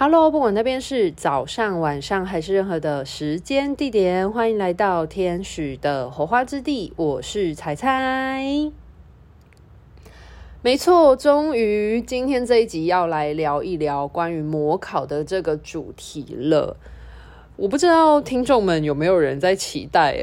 Hello，不管那边是早上、晚上还是任何的时间地点，欢迎来到天使的火花之地。我是彩彩。没错，终于今天这一集要来聊一聊关于模考的这个主题了。我不知道听众们有没有人在期待，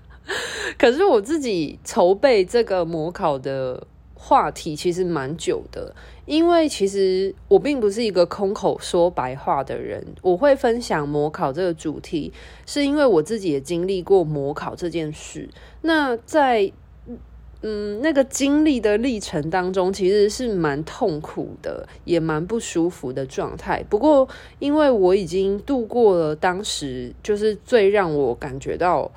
可是我自己筹备这个模考的话题其实蛮久的。因为其实我并不是一个空口说白话的人，我会分享模考这个主题，是因为我自己也经历过模考这件事。那在嗯那个经历的历程当中，其实是蛮痛苦的，也蛮不舒服的状态。不过因为我已经度过了当时就是最让我感觉到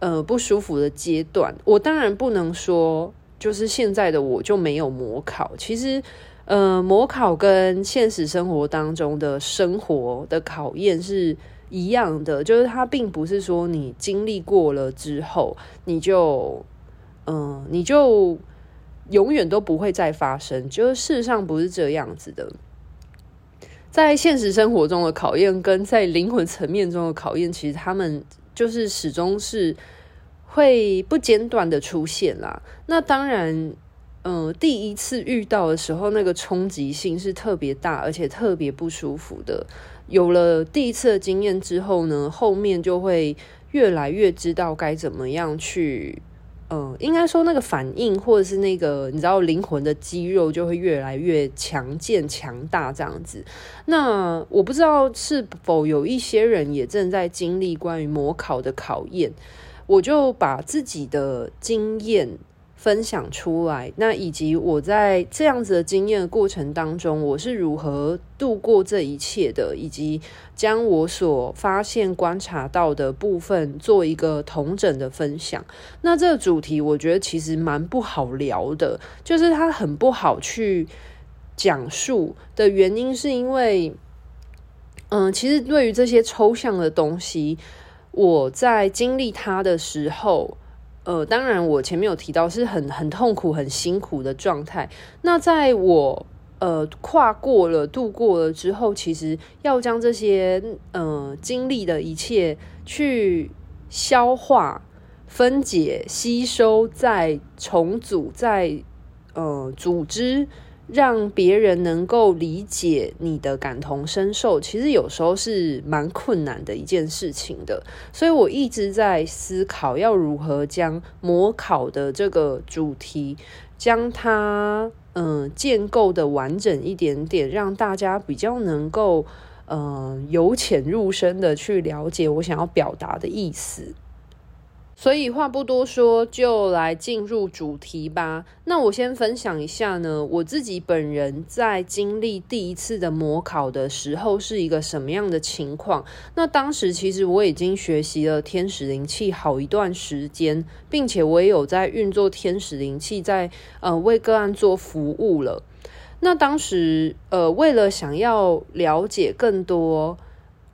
呃不舒服的阶段，我当然不能说就是现在的我就没有模考，其实。呃，模考跟现实生活当中的生活的考验是一样的，就是它并不是说你经历过了之后，你就，嗯、你就永远都不会再发生，就是事实上不是这样子的。在现实生活中的考验跟在灵魂层面中的考验，其实他们就是始终是会不间断的出现啦。那当然。嗯，第一次遇到的时候，那个冲击性是特别大，而且特别不舒服的。有了第一次的经验之后呢，后面就会越来越知道该怎么样去，嗯，应该说那个反应，或者是那个你知道灵魂的肌肉就会越来越强健、强大这样子。那我不知道是否有一些人也正在经历关于模考的考验，我就把自己的经验。分享出来，那以及我在这样子的经验的过程当中，我是如何度过这一切的，以及将我所发现、观察到的部分做一个同整的分享。那这个主题，我觉得其实蛮不好聊的，就是它很不好去讲述的原因，是因为，嗯，其实对于这些抽象的东西，我在经历它的时候。呃，当然，我前面有提到是很很痛苦、很辛苦的状态。那在我呃跨过了、度过了之后，其实要将这些呃经历的一切去消化、分解、吸收，再重组、再呃组织。让别人能够理解你的感同身受，其实有时候是蛮困难的一件事情的。所以我一直在思考，要如何将模考的这个主题，将它嗯、建构的完整一点点，让大家比较能够嗯、由浅入深的去了解我想要表达的意思。所以话不多说，就来进入主题吧。那我先分享一下呢，我自己本人在经历第一次的模考的时候是一个什么样的情况。那当时其实我已经学习了天使灵气好一段时间，并且我也有在运作天使灵气，在呃为个案做服务了。那当时呃为了想要了解更多。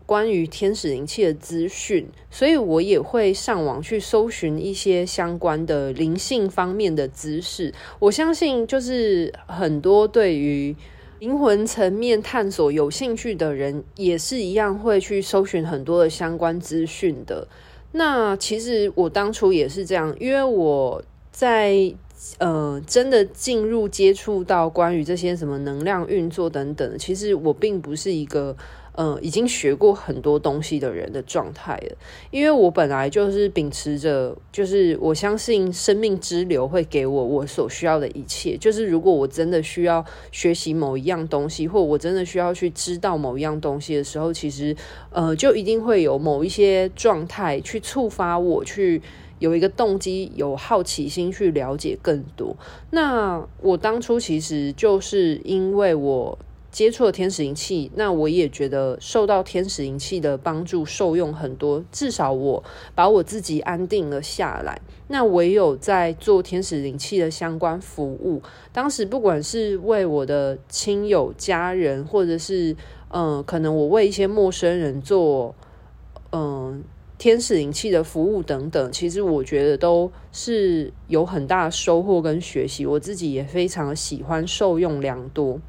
关于天使灵气的资讯，所以我也会上网去搜寻一些相关的灵性方面的知识。我相信，就是很多对于灵魂层面探索有兴趣的人，也是一样会去搜寻很多的相关资讯的。那其实我当初也是这样，因为我在呃真的进入接触到关于这些什么能量运作等等，其实我并不是一个。嗯，已经学过很多东西的人的状态了。因为我本来就是秉持着，就是我相信生命之流会给我我所需要的一切。就是如果我真的需要学习某一样东西，或我真的需要去知道某一样东西的时候，其实呃，就一定会有某一些状态去触发我去有一个动机，有好奇心去了解更多。那我当初其实就是因为我。接触了天使灵气，那我也觉得受到天使灵气的帮助，受用很多。至少我把我自己安定了下来。那我也有在做天使灵气的相关服务。当时不管是为我的亲友、家人，或者是嗯、可能我为一些陌生人做嗯、天使灵气的服务等等，其实我觉得都是有很大的收获跟学习。我自己也非常喜欢，受用良多。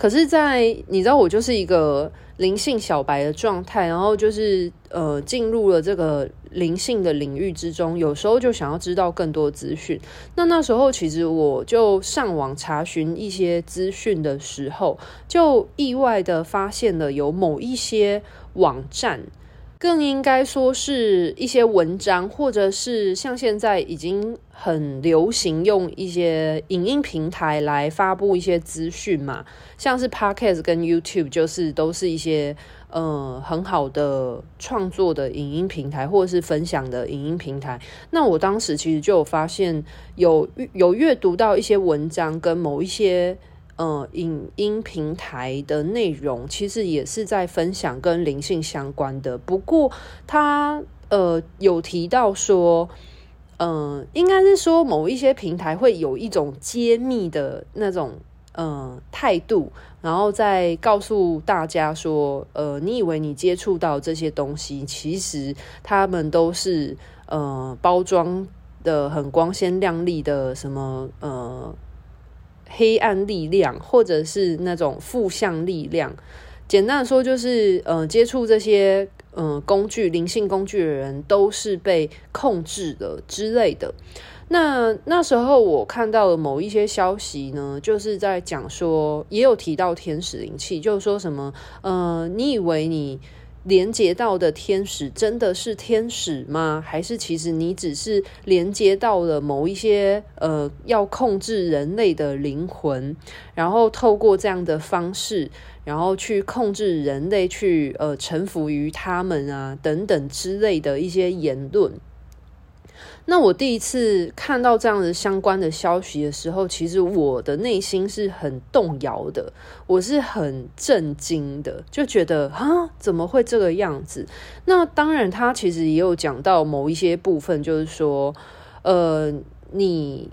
可是在，你知道，我就是一个灵性小白的状态，然后就是呃，进入了这个灵性的领域之中，有时候就想要知道更多资讯。那那时候，其实我就上网查询一些资讯的时候，就意外的发现了有某一些网站。更应该说是一些文章，或者是像现在已经很流行用一些影音平台来发布一些资讯嘛，像是 Podcast 跟 YouTube，就是都是一些呃很好的创作的影音平台，或者是分享的影音平台。那我当时其实就有发现有有阅读到一些文章跟某一些。呃，影音平台的内容其实也是在分享跟灵性相关的，不过他呃有提到说，嗯、应该是说某一些平台会有一种揭秘的那种呃态度，然后再告诉大家说，呃，你以为你接触到这些东西，其实他们都是呃包装的很光鲜亮丽的什么呃。黑暗力量，或者是那种负向力量，简单的说就是，呃，接触这些呃工具、灵性工具的人都是被控制的之类的。那那时候我看到了某一些消息呢，就是在讲说，也有提到天使灵气，就是说什么，呃，你以为你。连接到的天使真的是天使吗？还是其实你只是连接到了某一些呃要控制人类的灵魂，然后透过这样的方式，然后去控制人类，去呃臣服于他们啊等等之类的一些言论。那我第一次看到这样的相关的消息的时候，其实我的内心是很动摇的，我是很震惊的，就觉得啊，怎么会这个样子？那当然，他其实也有讲到某一些部分，就是说，呃，你，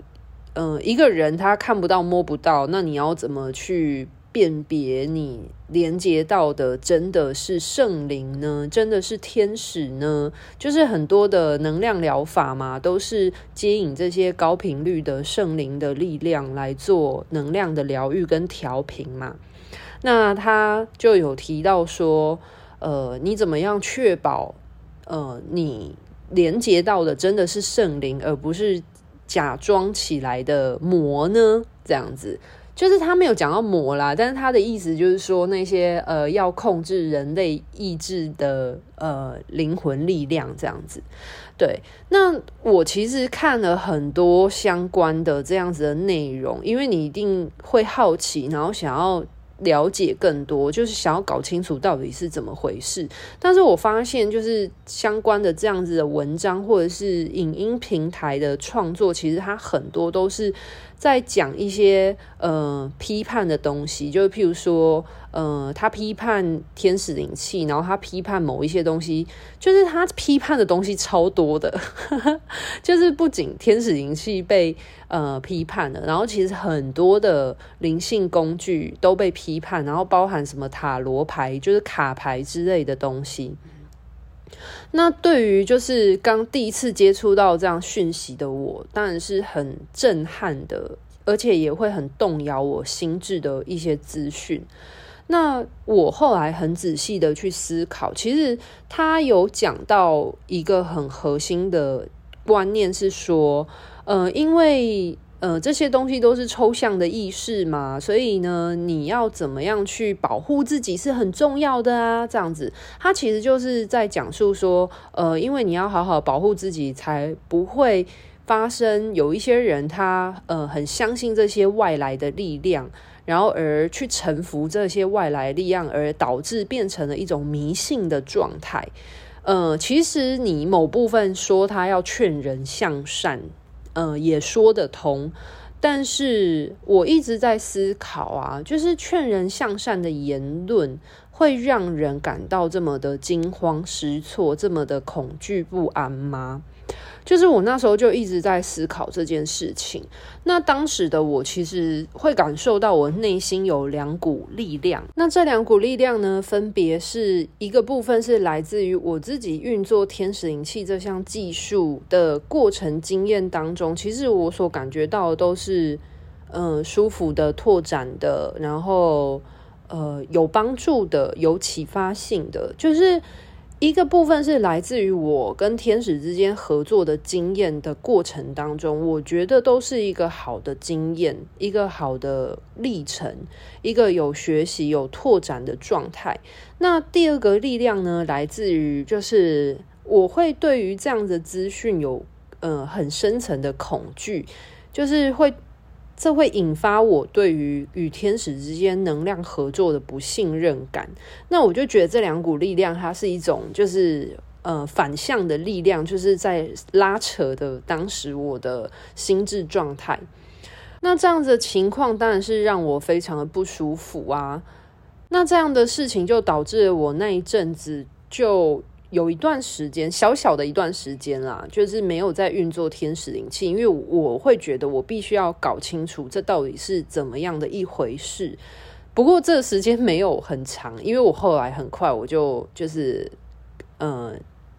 呃，一个人他看不到摸不到，那你要怎么去？辨别你连接到的真的是圣灵呢？真的是天使呢？就是很多的能量疗法嘛，都是接引这些高频率的圣灵的力量来做能量的疗愈跟调频嘛。那他就有提到说，呃，你怎么样确保呃你连接到的真的是圣灵，而不是假装起来的魔呢？这样子。就是他没有讲到魔啦，但是他的意思就是说那些呃要控制人类意志的呃灵魂力量这样子。对，那我其实看了很多相关的这样子的内容，因为你一定会好奇，然后想要了解更多，就是想要搞清楚到底是怎么回事。但是我发现，就是相关的这样子的文章或者是影音平台的创作，其实它很多都是。在讲一些呃批判的东西，就是譬如说，呃，他批判天使灵气，然后他批判某一些东西，就是他批判的东西超多的，就是不仅天使灵气被呃批判了，然后其实很多的灵性工具都被批判，然后包含什么塔罗牌，就是卡牌之类的东西。那对于就是刚第一次接触到这样讯息的我，当然是很震撼的，而且也会很动摇我心智的一些资讯。那我后来很仔细的去思考，其实他有讲到一个很核心的观念，是说，呃，因为。呃，这些东西都是抽象的意识嘛，所以呢，你要怎么样去保护自己是很重要的啊。这样子，他其实就是在讲述说，呃，因为你要好好保护自己，才不会发生有一些人他呃很相信这些外来的力量，然后而去臣服这些外来力量，而导致变成了一种迷信的状态。呃，其实你某部分说他要劝人向善。呃，也说得通，但是我一直在思考啊，就是劝人向善的言论会让人感到这么的惊慌失措，这么的恐惧不安吗？就是我那时候就一直在思考这件事情。那当时的我其实会感受到我内心有两股力量。那这两股力量呢，分别是一个部分是来自于我自己运作天使灵气这项技术的过程经验当中，其实我所感觉到的都是，嗯、舒服的、拓展的，然后呃有帮助的、有启发性的，就是。一个部分是来自于我跟天使之间合作的经验的过程当中，我觉得都是一个好的经验，一个好的历程，一个有学习、有拓展的状态。那第二个力量呢，来自于就是我会对于这样的资讯有呃很深层的恐惧，就是会。这会引发我对于与天使之间能量合作的不信任感。那我就觉得这两股力量，它是一种就是呃反向的力量，就是在拉扯的当时我的心智状态。那这样子的情况当然是让我非常的不舒服啊。那这样的事情就导致我那一阵子就。有一段时间，小小的一段时间啦，就是没有在运作天使灵气，因为我会觉得我必须要搞清楚这到底是怎么样的一回事。不过这时间没有很长，因为我后来很快我就就是嗯。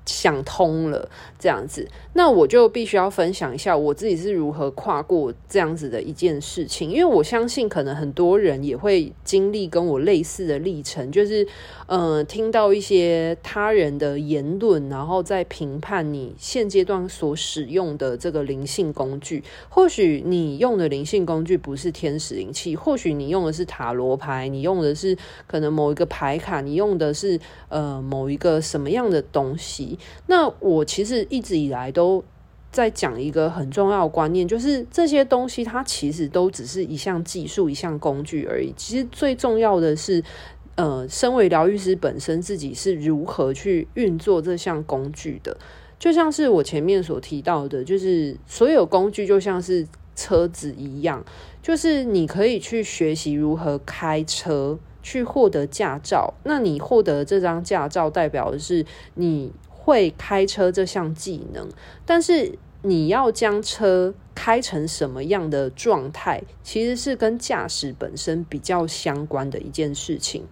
想通了这样子，那我就必须要分享一下我自己是如何跨过这样子的一件事情，因为我相信可能很多人也会经历跟我类似的历程，就是呃听到一些他人的言论，然后再评判你现阶段所使用的这个灵性工具。或许你用的灵性工具不是天使灵气，或许你用的是塔罗牌，你用的是可能某一个牌卡，你用的是呃某一个什么样的东西。那我其实一直以来都在讲一个很重要的观念，就是这些东西它其实都只是一项技术、一项工具而已。其实最重要的是，呃，身为疗愈师本身自己是如何去运作这项工具的。就像是我前面所提到的，就是所有工具就像是车子一样，就是你可以去学习如何开车，去获得驾照。那你获得这张驾照，代表的是你。会开车这项技能，但是你要将车开成什么样的状态，其实是跟驾驶本身比较相关的一件事情。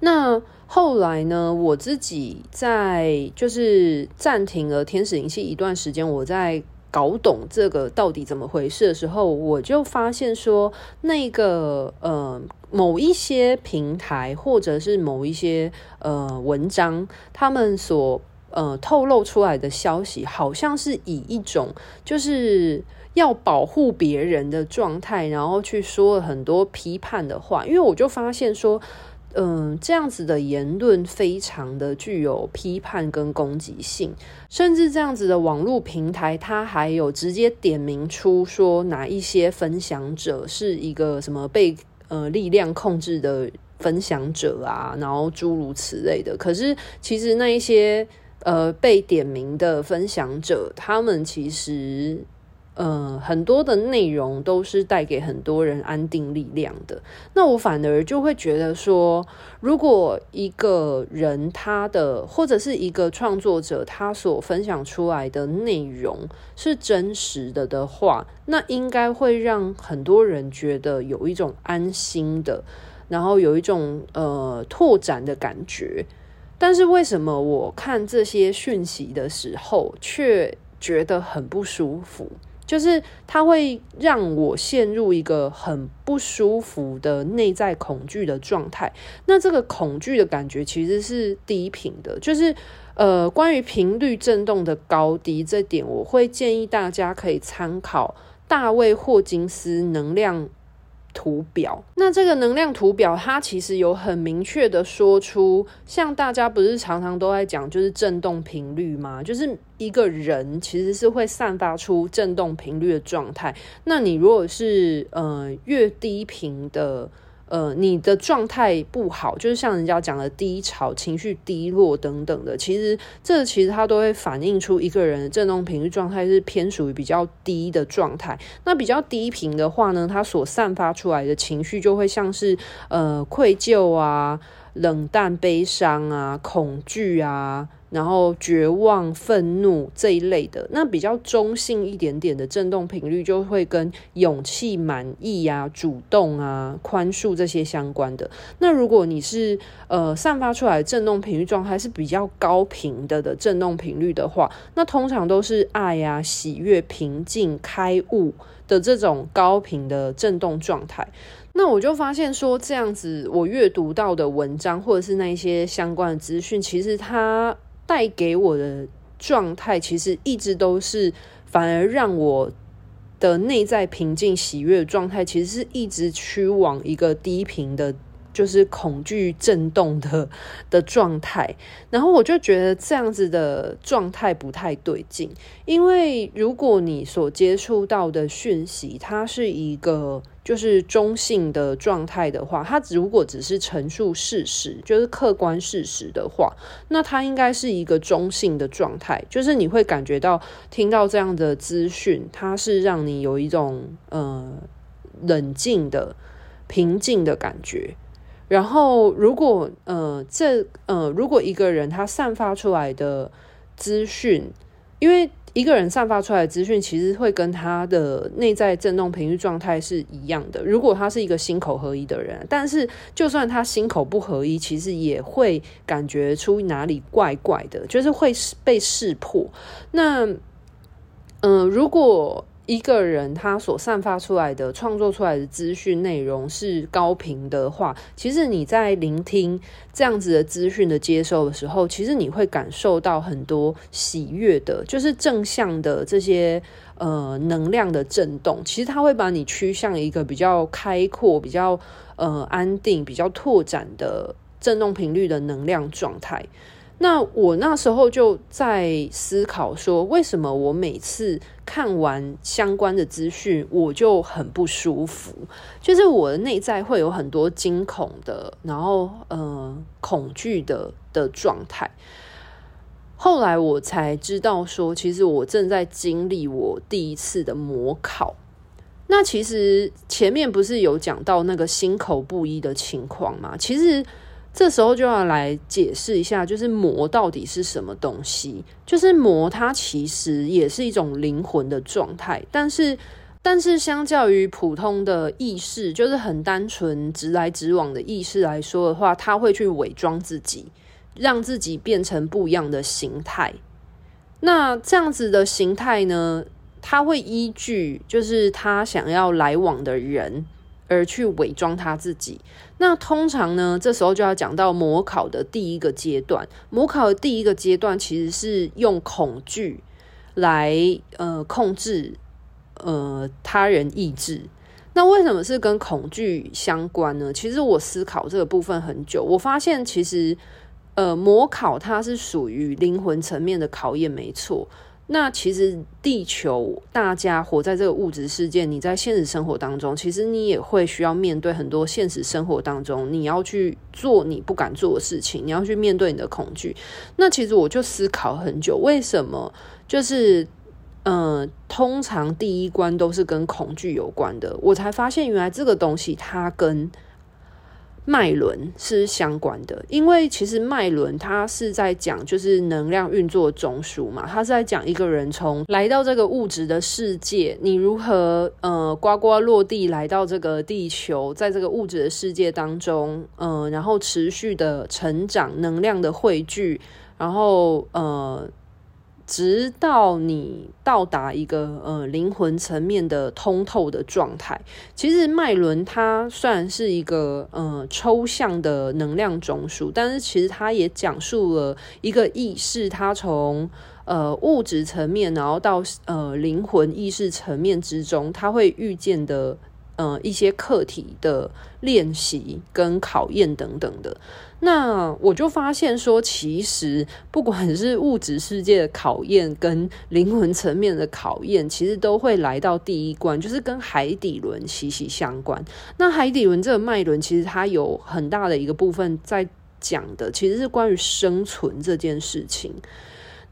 那后来呢，我自己在就是暂停了天使灵气一段时间，我在。搞懂这个到底怎么回事的时候，我就发现说，那个呃某一些平台或者是某一些呃文章，他们所呃透露出来的消息，好像是以一种就是要保护别人的状态，然后去说了很多批判的话。因为我就发现说。嗯，这样子的言论非常的具有批判跟攻击性，甚至这样子的网络平台，它还有直接点名出说哪一些分享者是一个什么被呃力量控制的分享者啊，然后诸如此类的。可是其实那一些呃被点名的分享者，他们其实。呃，很多的内容都是带给很多人安定力量的。那我反而就会觉得说，如果一个人他的或者是一个创作者他所分享出来的内容是真实的的话，那应该会让很多人觉得有一种安心的，然后有一种呃拓展的感觉。但是为什么我看这些讯息的时候却觉得很不舒服？就是它会让我陷入一个很不舒服的内在恐惧的状态。那这个恐惧的感觉其实是低频的，就是呃，关于频率振动的高低这点，我会建议大家可以参考大卫霍金斯能量图表，那这个能量图表，它其实有很明确的说出，像大家不是常常都在讲，就是振动频率吗？就是一个人其实是会散发出振动频率的状态。那你如果是呃越低频的。呃，你的状态不好，就是像人家讲的低潮、情绪低落等等的，其实这其实它都会反映出一个人的振动频率状态是偏属于比较低的状态。那比较低频的话呢，它所散发出来的情绪就会像是呃愧疚啊、冷淡、悲伤啊、恐惧啊。然后绝望、愤怒这一类的，那比较中性一点点的振动频率，就会跟勇气、满意啊、主动啊、宽恕这些相关的。那如果你是呃散发出来的振动频率状态是比较高频的的振动频率的话，那通常都是爱啊、喜悦、平静、开悟的这种高频的振动状态。那我就发现说，这样子我阅读到的文章或者是那一些相关的资讯，其实它带给我的状态，其实一直都是反而让我的内在平静喜悦的状态，其实是一直趋往一个低频的。就是恐惧震动的的状态，然后我就觉得这样子的状态不太对劲，因为如果你所接触到的讯息，它是一个就是中性的状态的话，它如果只是陈述事实，就是客观事实的话，那它应该是一个中性的状态，就是你会感觉到听到这样的资讯，它是让你有一种呃冷静的平静的感觉。然后，如果呃，这呃，如果一个人他散发出来的资讯，因为一个人散发出来的资讯，其实会跟他的内在振动频率状态是一样的。如果他是一个心口合一的人，但是就算他心口不合一，其实也会感觉出哪里怪怪的，就是会被识破。那嗯、呃，如果。一个人他所散发出来的、创作出来的资讯内容是高频的话，其实你在聆听这样子的资讯的接收的时候，其实你会感受到很多喜悦的，就是正向的这些呃能量的震动。其实它会把你趋向一个比较开阔、比较呃安定、比较拓展的震动频率的能量状态。那我那时候就在思考说，为什么我每次看完相关的资讯，我就很不舒服，就是我的内在会有很多惊恐的，然后呃恐惧的的状态。后来我才知道说，其实我正在经历我第一次的模考。那其实前面不是有讲到那个心口不一的情况吗？其实。这时候就要来解释一下，就是魔到底是什么东西？就是魔，它其实也是一种灵魂的状态，但是，但是相较于普通的意识，就是很单纯直来直往的意识来说的话，它会去伪装自己，让自己变成不一样的形态。那这样子的形态呢，它会依据就是他想要来往的人。而去伪装他自己。那通常呢，这时候就要讲到模考的第一个阶段。模考的第一个阶段其实是用恐惧来呃控制呃他人意志。那为什么是跟恐惧相关呢？其实我思考这个部分很久，我发现其实呃模考它是属于灵魂层面的考验，没错。那其实地球大家活在这个物质世界，你在现实生活当中，其实你也会需要面对很多现实生活当中你要去做你不敢做的事情，你要去面对你的恐惧。那其实我就思考很久，为什么就是嗯、呃，通常第一关都是跟恐惧有关的，我才发现原来这个东西它跟。脉轮是相关的，因为其实脉轮它是在讲就是能量运作中枢嘛，它是在讲一个人从来到这个物质的世界，你如何呃呱呱落地来到这个地球，在这个物质的世界当中，呃，然后持续的成长，能量的汇聚，然后呃。直到你到达一个呃灵魂层面的通透的状态，其实脉轮它虽然是一个呃抽象的能量总数，但是其实它也讲述了一个意识，它从呃物质层面，然后到呃灵魂意识层面之中，它会遇见的呃一些课题的练习跟考验等等的。那我就发现说，其实不管是物质世界的考验跟灵魂层面的考验，其实都会来到第一关，就是跟海底轮息息相关。那海底轮这个脉轮，其实它有很大的一个部分在讲的，其实是关于生存这件事情。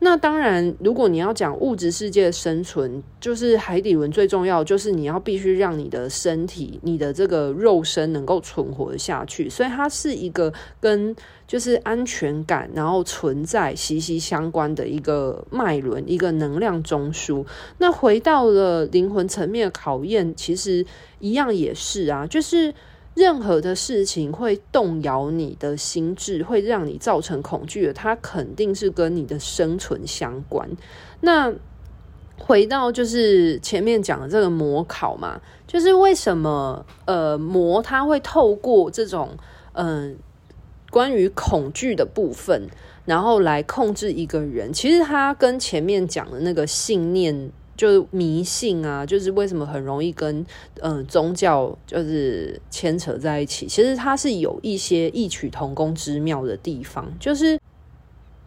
那当然，如果你要讲物质世界的生存，就是海底轮最重要，就是你要必须让你的身体、你的这个肉身能够存活下去，所以它是一个跟就是安全感然后存在息息相关的一个脉轮，一个能量中枢。那回到了灵魂层面的考验，其实一样也是啊，就是。任何的事情会动摇你的心智，会让你造成恐惧的，它肯定是跟你的生存相关。那回到就是前面讲的这个魔考嘛，就是为什么呃魔它会透过这种嗯、关于恐惧的部分，然后来控制一个人。其实它跟前面讲的那个信念，就是迷信啊，就是为什么很容易跟嗯、宗教就是牵扯在一起。其实它是有一些异曲同工之妙的地方，就是。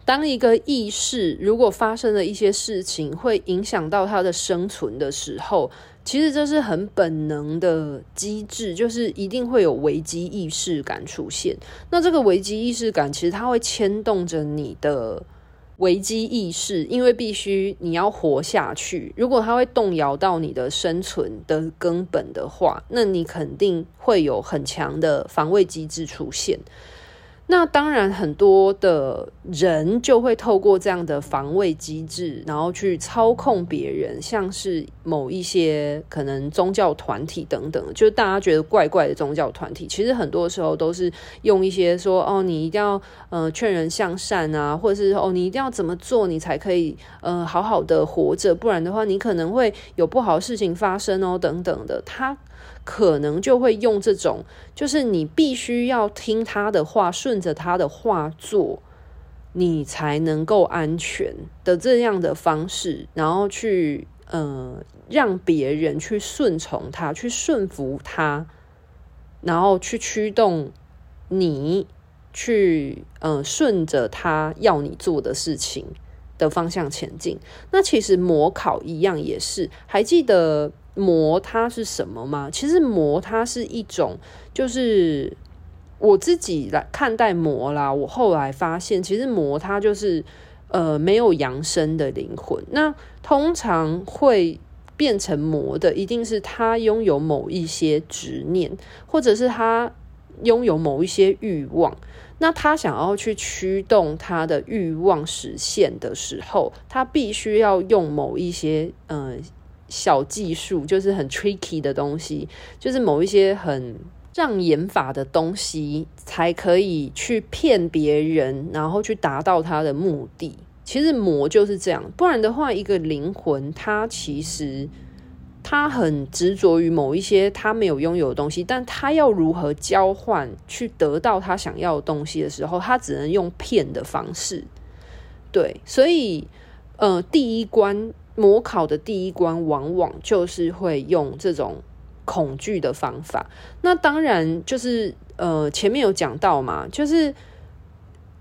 当一个意识如果发生了一些事情，会影响到他的生存的时候，其实这是很本能的机制，就是一定会有危机意识感出现。那这个危机意识感，其实它会牵动着你的危机意识，因为必须你要活下去。如果它会动摇到你的生存的根本的话，那你肯定会有很强的防卫机制出现。那当然，很多的人就会透过这样的防卫机制，然后去操控别人，像是某一些可能宗教团体等等，就是大家觉得怪怪的宗教团体，其实很多时候都是用一些说哦，你一定要呃劝人向善啊，或者是哦，你一定要怎么做，你才可以呃好好的活着，不然的话，你可能会有不好的事情发生哦，等等的，他。可能就会用这种，就是你必须要听他的话，顺着他的话做，你才能够安全的这样的方式，然后去呃让别人去顺从他，去顺服他，然后去驱动你去呃顺着他要你做的事情的方向前进。那其实模考一样也是，还记得。魔它是什么吗？其实魔它是一种，就是我自己来看待魔啦。我后来发现，其实魔它就是呃没有扬升的灵魂。那通常会变成魔的，一定是他拥有某一些执念，或者是他拥有某一些欲望。那他想要去驱动他的欲望实现的时候，他必须要用某一些呃。小技术就是很 tricky 的东西，就是某一些很障眼法的东西，才可以去骗别人，然后去达到他的目的。其实魔就是这样，不然的话，一个灵魂他其实他很执着于某一些他没有拥有的东西，但他要如何交换去得到他想要的东西的时候，他只能用骗的方式。对，所以呃，第一关。魔考的第一关往往就是会用这种恐惧的方法。那当然就是呃，前面有讲到嘛，就是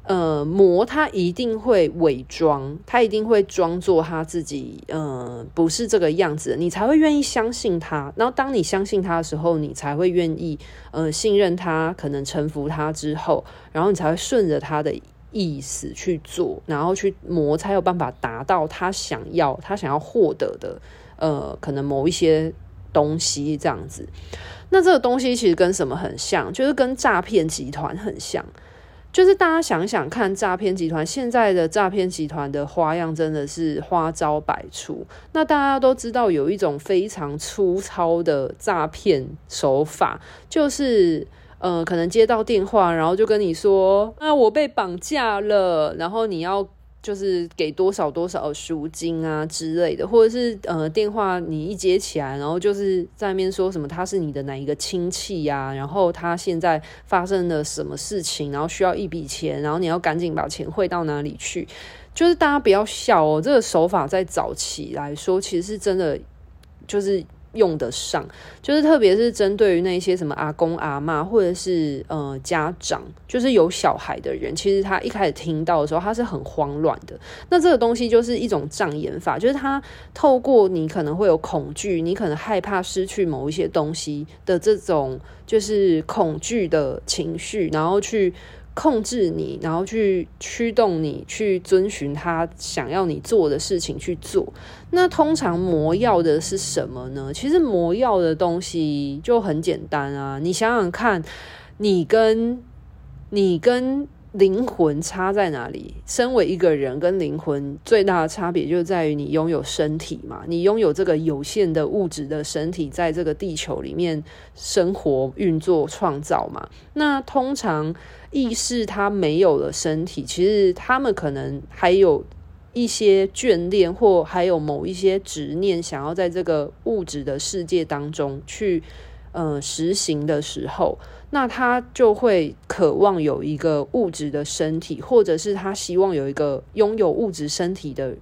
呃，魔他一定会伪装，他一定会装作他自己呃不是这个样子，你才会愿意相信他。然后当你相信他的时候，你才会愿意呃信任他，可能臣服他之后，然后你才会顺着他的。意思去做，然后去磨，才有办法达到他想要、他想要获得的，呃，可能某一些东西这样子。那这个东西其实跟什么很像？就是跟诈骗集团很像。就是大家想想看，诈骗集团现在的诈骗集团的花样真的是花招百出。那大家都知道有一种非常粗糙的诈骗手法，就是。呃，可能接到电话，然后就跟你说，啊，我被绑架了，然后你要就是给多少多少赎金啊之类的，或者是呃，电话你一接起来，然后就是在那边说什么他是你的哪一个亲戚呀，然后他现在发生了什么事情，然后需要一笔钱，然后你要赶紧把钱汇到哪里去，就是大家不要笑哦，这个手法在早期来说，其实是真的就是。用得上，就是特别是针对于那些什么阿公阿嬷，或者是呃家长，就是有小孩的人，其实他一开始听到的时候，他是很慌乱的。那这个东西就是一种障眼法，就是他透过你可能会有恐惧，你可能害怕失去某一些东西的这种，就是恐惧的情绪，然后去。控制你，然后去驱动你去遵循他想要你做的事情去做。那通常魔药的是什么呢？其实魔药的东西就很简单啊，你想想看，你跟你跟。灵魂差在哪里？身为一个人跟灵魂最大的差别就在于你拥有身体嘛，你拥有这个有限的物质的身体，在这个地球里面生活、运作、创造嘛。那通常意识它没有了身体，其实他们可能还有一些眷恋，或还有某一些执念，想要在这个物质的世界当中去呃实行的时候，那他就会渴望有一个物质的身体，或者是他希望有一个拥有物质身体的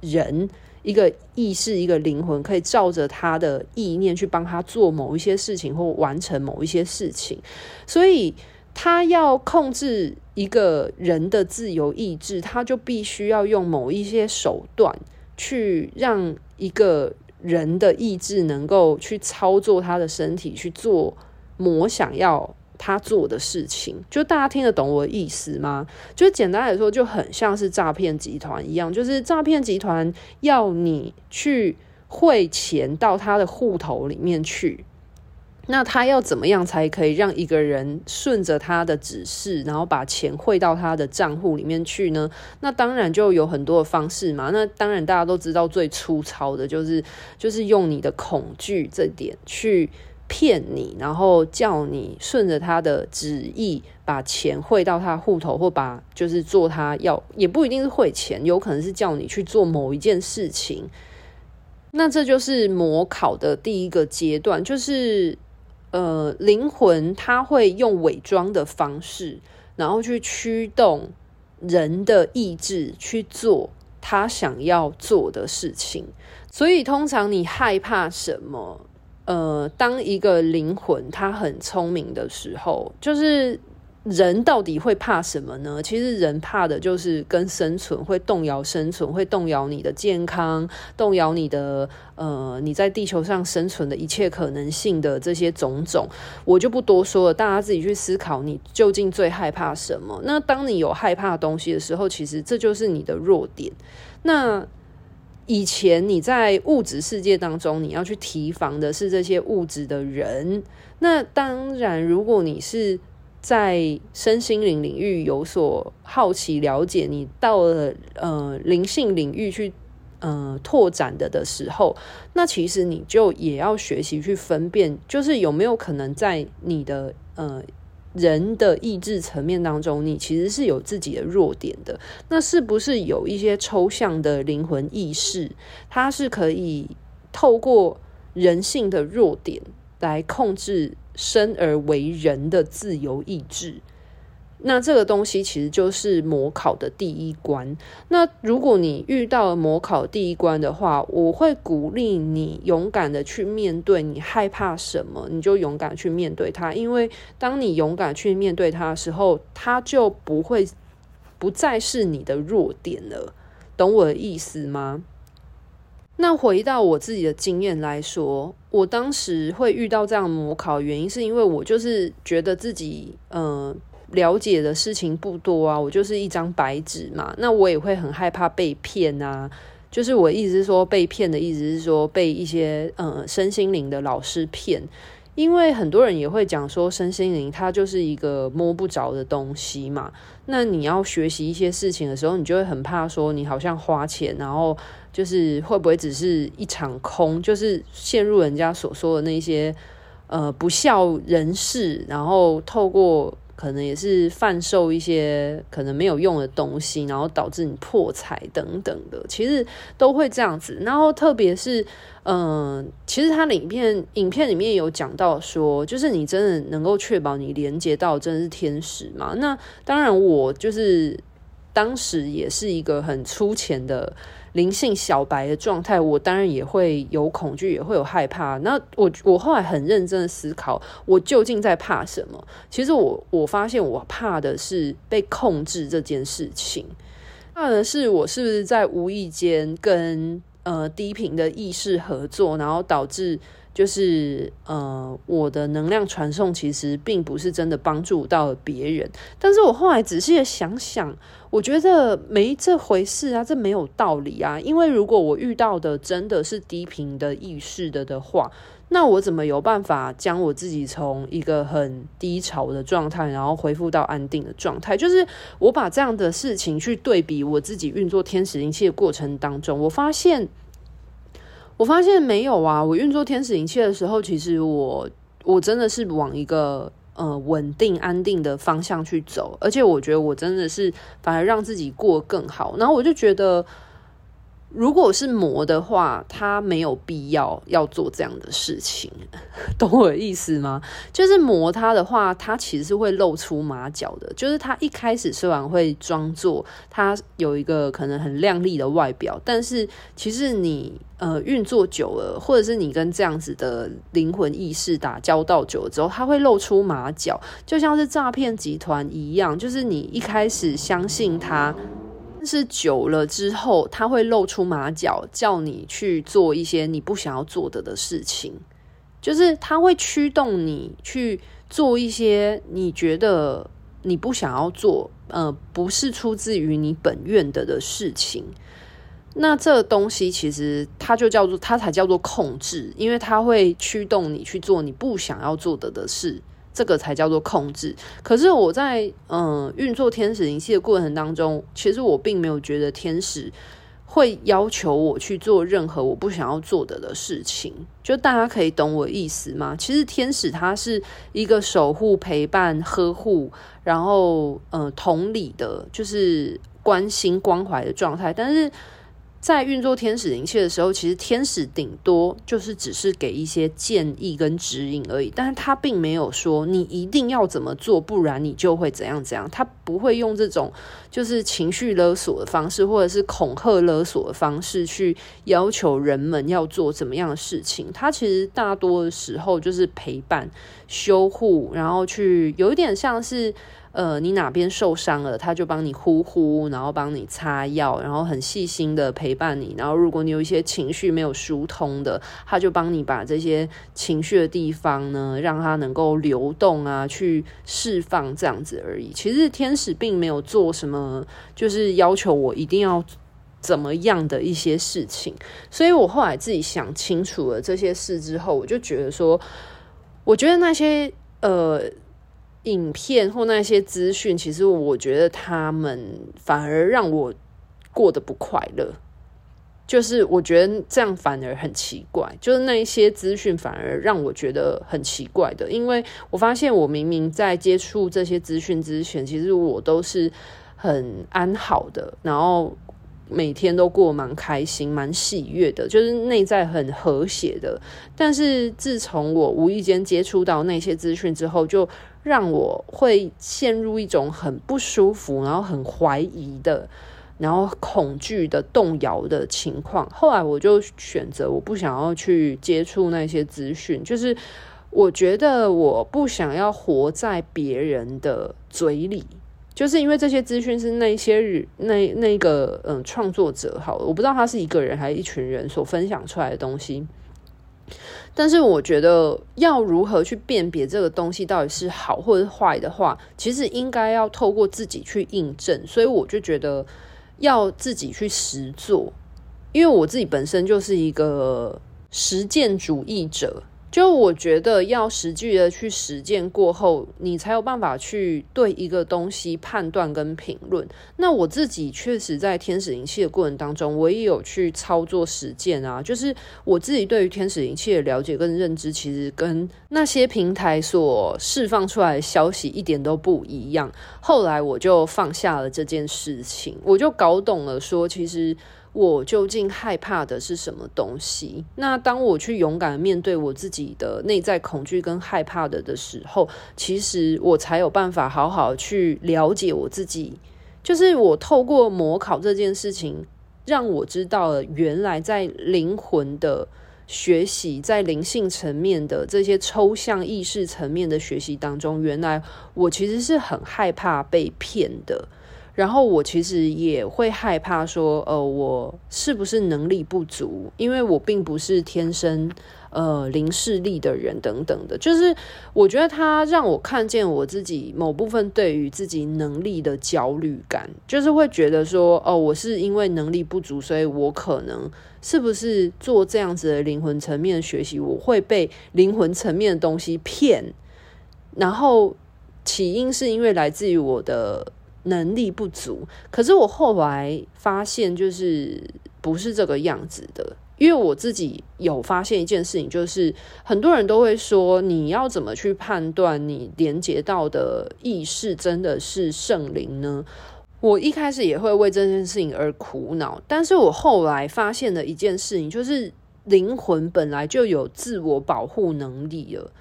人，一个意识，一个灵魂，可以照着他的意念去帮他做某一些事情，或完成某一些事情。所以，他要控制一个人的自由意志，他就必须要用某一些手段去让一个人的意志能够去操作他的身体去做。魔想要他做的事情，就大家听得懂我的意思吗？就简单来说，就很像是诈骗集团一样，就是诈骗集团要你去汇钱到他的户头里面去。那他要怎么样才可以让一个人顺着他的指示，然后把钱汇到他的账户里面去呢？那当然就有很多的方式嘛。那当然大家都知道，最粗糙的就是就是用你的恐惧这点去。骗你，然后叫你顺着他的旨意把钱汇到他户头，或把就是做他要，也不一定是汇钱，有可能是叫你去做某一件事情。那这就是模考的第一个阶段，就是呃，灵魂他会用伪装的方式，然后去驱动人的意志去做他想要做的事情。所以通常你害怕什么？呃，当一个灵魂他很聪明的时候，就是人到底会怕什么呢？其实人怕的就是跟生存会动摇，生存会动摇你的健康，动摇你的呃你在地球上生存的一切可能性的这些种种，我就不多说了，大家自己去思考，你究竟最害怕什么？那当你有害怕的东西的时候，其实这就是你的弱点。那以前你在物质世界当中，你要去提防的是这些物质的人。那当然，如果你是在身心灵领域有所好奇了解，你到了呃灵性领域去呃拓展的的时候，那其实你就也要学习去分辨，就是有没有可能在你的呃。人的意志层面当中，你其实是有自己的弱点的。那是不是有一些抽象的灵魂意识，它是可以透过人性的弱点来控制生而为人的自由意志？那这个东西其实就是模考的第一关。那如果你遇到了魔考第一关的话，我会鼓励你勇敢的去面对。你害怕什么，你就勇敢去面对它。因为当你勇敢去面对它的时候，它就不会不再是你的弱点了。懂我的意思吗？那回到我自己的经验来说，我当时会遇到这样的魔考，原因是因为我就是觉得自己，嗯、了解的事情不多啊，我就是一张白纸嘛。那我也会很害怕被骗啊。就是我意思是说，被骗的意思是说被一些呃身心灵的老师骗，因为很多人也会讲说身心灵它就是一个摸不着的东西嘛。那你要学习一些事情的时候，你就会很怕说你好像花钱，然后就是会不会只是一场空，就是陷入人家所说的那些呃不孝人士，然后透过。可能也是贩售一些可能没有用的东西，然后导致你破财等等的，其实都会这样子。然后特别是，嗯、其实它影片影片里面有讲到说，就是你真的能够确保你连接到真的是天使吗？那当然，我就是当时也是一个很粗浅的。灵性小白的状态，我当然也会有恐惧，也会有害怕。那我我后来很认真的思考，我究竟在怕什么？其实我我发现，我怕的是被控制这件事情，怕的是我是不是在无意间跟呃低频的意识合作，然后导致。就是呃，我的能量传送其实并不是真的帮助到别人，但是我后来仔细的想想，我觉得没这回事啊，这没有道理啊，因为如果我遇到的真的是低频的意识的的话，那我怎么有办法将我自己从一个很低潮的状态，然后恢复到安定的状态？就是我把这样的事情去对比我自己运作天使灵气的过程当中，我发现。我发现没有啊，我运作天使灵气的时候，其实我我真的是往一个呃稳定安定的方向去走，而且我觉得我真的是反而让自己过更好。然后我就觉得，如果是魔的话，他没有必要要做这样的事情，懂我的意思吗？就是魔他的话，他其实是会露出马脚的。就是他一开始虽然会装作他有一个可能很亮丽的外表，但是其实你呃运作久了，或者是你跟这样子的灵魂意识打交道久了之后，他会露出马脚，就像是诈骗集团一样。就是你一开始相信他。是久了之后，他会露出马脚，叫你去做一些你不想要做的的事情。就是他会驱动你去做一些你觉得你不想要做，呃，不是出自于你本愿的的事情。那这东西其实它就叫做，它才叫做控制，因为它会驱动你去做你不想要做的的事。这个才叫做控制。可是我在嗯运作天使灵气的过程当中，其实我并没有觉得天使会要求我去做任何我不想要做的的事情。就大家可以懂我意思吗？其实天使它是一个守护、陪伴、呵护，然后呃同理的，就是关心、关怀的状态。但是。在运作天使灵气的时候，其实天使顶多就是只是给一些建议跟指引而已，但是他并没有说你一定要怎么做，不然你就会怎样怎样。他不会用这种就是情绪勒索的方式，或者是恐吓勒索的方式去要求人们要做怎么样的事情。他其实大多的时候就是陪伴、修护，然后去有一点像是。呃，你哪边受伤了，他就帮你呼呼，然后帮你擦药，然后很细心的陪伴你。然后，如果你有一些情绪没有疏通的，他就帮你把这些情绪的地方呢，让它能够流动啊，去释放这样子而已。其实天使并没有做什么，就是要求我一定要怎么样的一些事情。所以我后来自己想清楚了这些事之后，我就觉得说，我觉得那些呃。影片或那些资讯，其实我觉得他们反而让我过得不快乐。就是我觉得这样反而很奇怪，就是那一些资讯反而让我觉得很奇怪的，因为我发现我明明在接触这些资讯之前，其实我都是很安好的，然后每天都过蛮开心、蛮喜悦的，就是内在很和谐的。但是自从我无意间接触到那些资讯之后，就让我会陷入一种很不舒服，然后很怀疑的，然后恐惧的动摇的情况。后来我就选择我不想要去接触那些资讯，就是我觉得我不想要活在别人的嘴里，就是因为这些资讯是那些人那那个嗯创作者好，我不知道他是一个人还是一群人所分享出来的东西。但是我觉得要如何去辨别这个东西到底是好或者坏的话，其实应该要透过自己去印证。所以我就觉得要自己去实做，因为我自己本身就是一个实践主义者。就我觉得要实际的去实践过后，你才有办法去对一个东西判断跟评论。那我自己确实在天使灵气的过程当中，我也有去操作实践啊。就是我自己对于天使灵气的了解跟认知，其实跟那些平台所释放出来的消息一点都不一样。后来我就放下了这件事情，我就搞懂了说，其实。我究竟害怕的是什么东西？那当我去勇敢面对我自己的内在恐惧跟害怕的的时候，其实我才有办法好好去了解我自己。就是我透过模考这件事情，让我知道了原来在灵魂的学习，在灵性层面的这些抽象意识层面的学习当中，原来我其实是很害怕被骗的。然后我其实也会害怕说，呃，我是不是能力不足？因为我并不是天生呃零视力的人等等的。就是我觉得他让我看见我自己某部分对于自己能力的焦虑感，就是会觉得说，哦，我是因为能力不足，所以我可能是不是做这样子的灵魂层面的学习，我会被灵魂层面的东西骗。然后起因是因为来自于我的。能力不足，可是我后来发现，就是不是这个样子的。因为我自己有发现一件事情，就是很多人都会说，你要怎么去判断你连接到的意识真的是圣灵呢？我一开始也会为这件事情而苦恼，但是我后来发现的一件事情，就是灵魂本来就有自我保护能力了。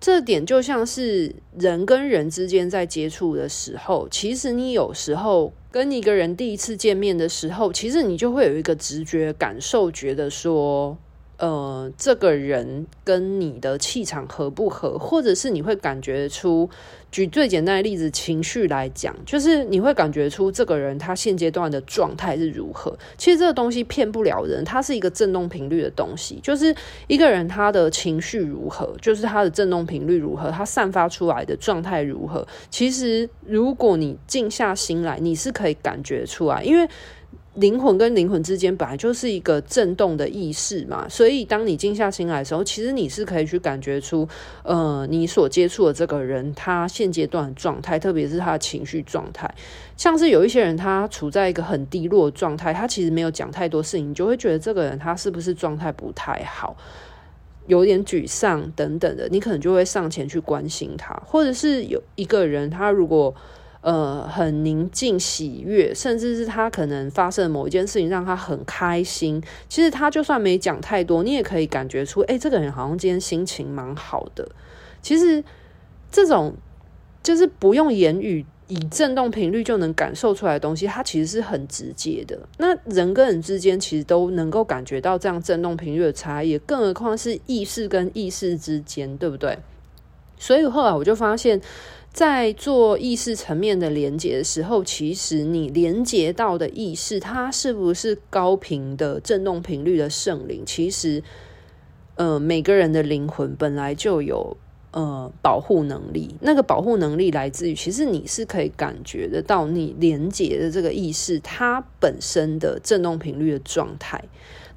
这点就像是人跟人之间在接触的时候，其实你有时候跟一个人第一次见面的时候，其实你就会有一个直觉感受，觉得说。呃，这个人跟你的气场合不合，或者是你会感觉出，举最简单的例子，情绪来讲，就是你会感觉出这个人他现阶段的状态是如何。其实这个东西骗不了人，它是一个振动频率的东西，就是一个人他的情绪如何，就是他的振动频率如何，他散发出来的状态如何。其实如果你静下心来，你是可以感觉出来，因为。灵魂跟灵魂之间本来就是一个震动的意识嘛，所以当你静下心来的时候，其实你是可以去感觉出，呃，你所接触的这个人他现阶段的状态，特别是他的情绪状态。像是有一些人他处在一个很低落的状态，他其实没有讲太多事情，你就会觉得这个人他是不是状态不太好，有点沮丧等等的，你可能就会上前去关心他，或者是有一个人他如果。呃，很宁静、喜悦，甚至是他可能发生某一件事情让他很开心。其实他就算没讲太多，你也可以感觉出，哎，这个人好像今天心情蛮好的。其实这种就是不用言语，以振动频率就能感受出来的东西，它其实是很直接的。那人跟人之间其实都能够感觉到这样振动频率的差异，更何况是意识跟意识之间，对不对？所以后来我就发现。在做意识层面的连接的时候，其实你连接到的意识，它是不是高频的振动频率的圣灵？其实，呃，每个人的灵魂本来就有呃保护能力，那个保护能力来自于，其实你是可以感觉得到你连接的这个意识，它本身的振动频率的状态。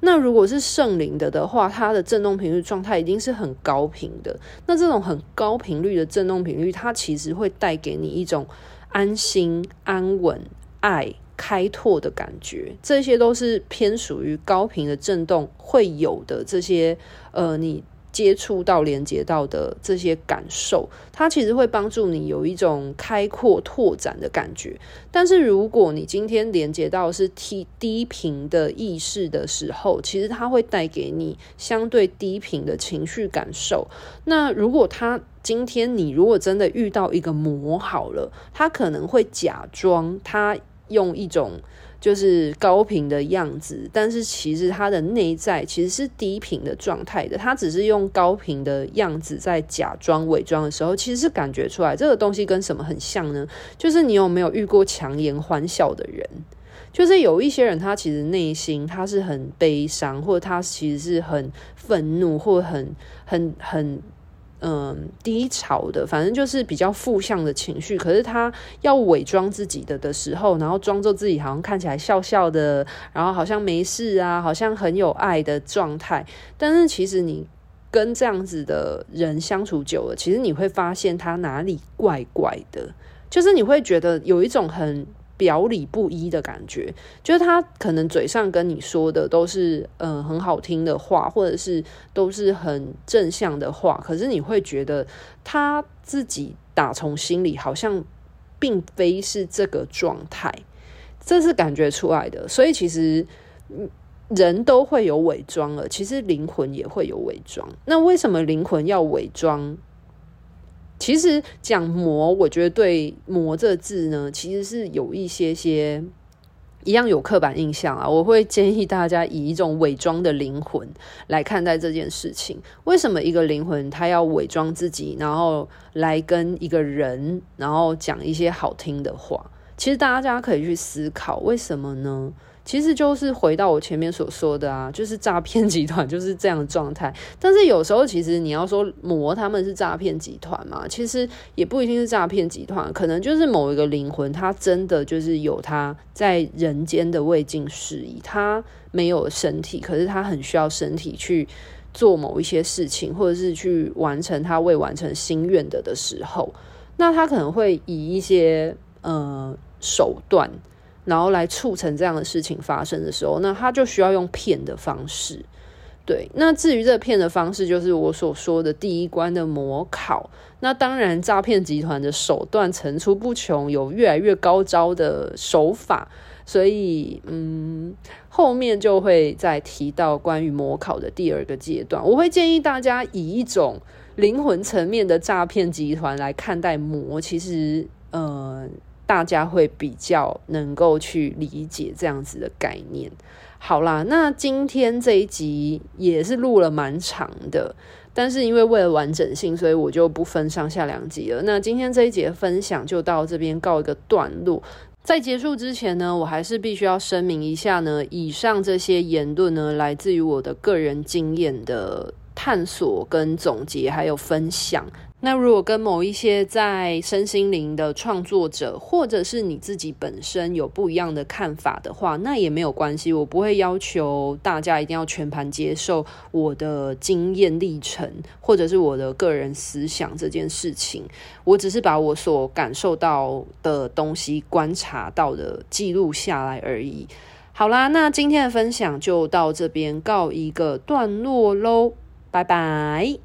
那如果是圣灵的的话，它的振动频率状态一定是很高频的。那这种很高频率的振动频率，它其实会带给你一种安心、安稳、爱、开拓的感觉。这些都是偏属于高频的振动会有的这些，呃，你。接触到、连接到的这些感受，它其实会帮助你有一种开阔、拓展的感觉。但是，如果你今天连接到是低低频的意识的时候，其实它会带给你相对低频的情绪感受。那如果他今天你如果真的遇到一个魔好了，他可能会假装他用一种。就是高频的样子，但是其实它的内在其实是低频的状态的。它只是用高频的样子在假装伪装的时候，其实是感觉出来这个东西跟什么很像呢？就是你有没有遇过强颜欢笑的人？就是有一些人，他其实内心他是很悲伤，或者他其实是很愤怒，或很很很。嗯，低潮的，反正就是比较负向的情绪。可是他要伪装自己的的时候，然后装作自己好像看起来笑笑的，然后好像没事啊，好像很有爱的状态。但是其实你跟这样子的人相处久了，其实你会发现他哪里怪怪的，就是你会觉得有一种很。表里不一的感觉，就是他可能嘴上跟你说的都是嗯、很好听的话，或者是都是很正向的话，可是你会觉得他自己打从心里好像并非是这个状态，这是感觉出来的。所以其实人都会有伪装了，其实灵魂也会有伪装。那为什么灵魂要伪装？其实讲魔，我觉得对“魔”这字呢，其实是有一些些一样有刻板印象啊。我会建议大家以一种伪装的灵魂来看待这件事情。为什么一个灵魂他要伪装自己，然后来跟一个人，然后讲一些好听的话？其实大家可以去思考，为什么呢？其实就是回到我前面所说的啊，就是诈骗集团 就是这样的状态。但是有时候，其实你要说魔他们是诈骗集团嘛，其实也不一定是诈骗集团，可能就是某一个灵魂，他真的就是有他在人间的未尽事宜，他没有身体，可是他很需要身体去做某一些事情，或者是去完成他未完成心愿的的时候，那他可能会以一些呃手段。然后来促成这样的事情发生的时候，那他就需要用骗的方式。对，那至于这骗的方式，就是我所说的第一关的模考。那当然，诈骗集团的手段层出不穷，有越来越高招的手法，所以嗯，后面就会再提到关于模考的第二个阶段。我会建议大家以一种灵魂层面的诈骗集团来看待模，其实，大家会比较能够去理解这样子的概念。好啦，那今天这一集也是录了蛮长的，但是因为为了完整性，所以我就不分上下两集了。那今天这一集的分享就到这边告一个段落。在结束之前呢，我还是必须要声明一下呢，以上这些言论呢，来自于我的个人经验的探索跟总结，还有分享。那如果跟某一些在身心灵的创作者，或者是你自己本身有不一样的看法的话，那也没有关系。我不会要求大家一定要全盘接受我的经验历程，或者是我的个人思想这件事情。我只是把我所感受到的东西、观察到的记录下来而已。好啦，那今天的分享就到这边告一个段落喽，拜拜。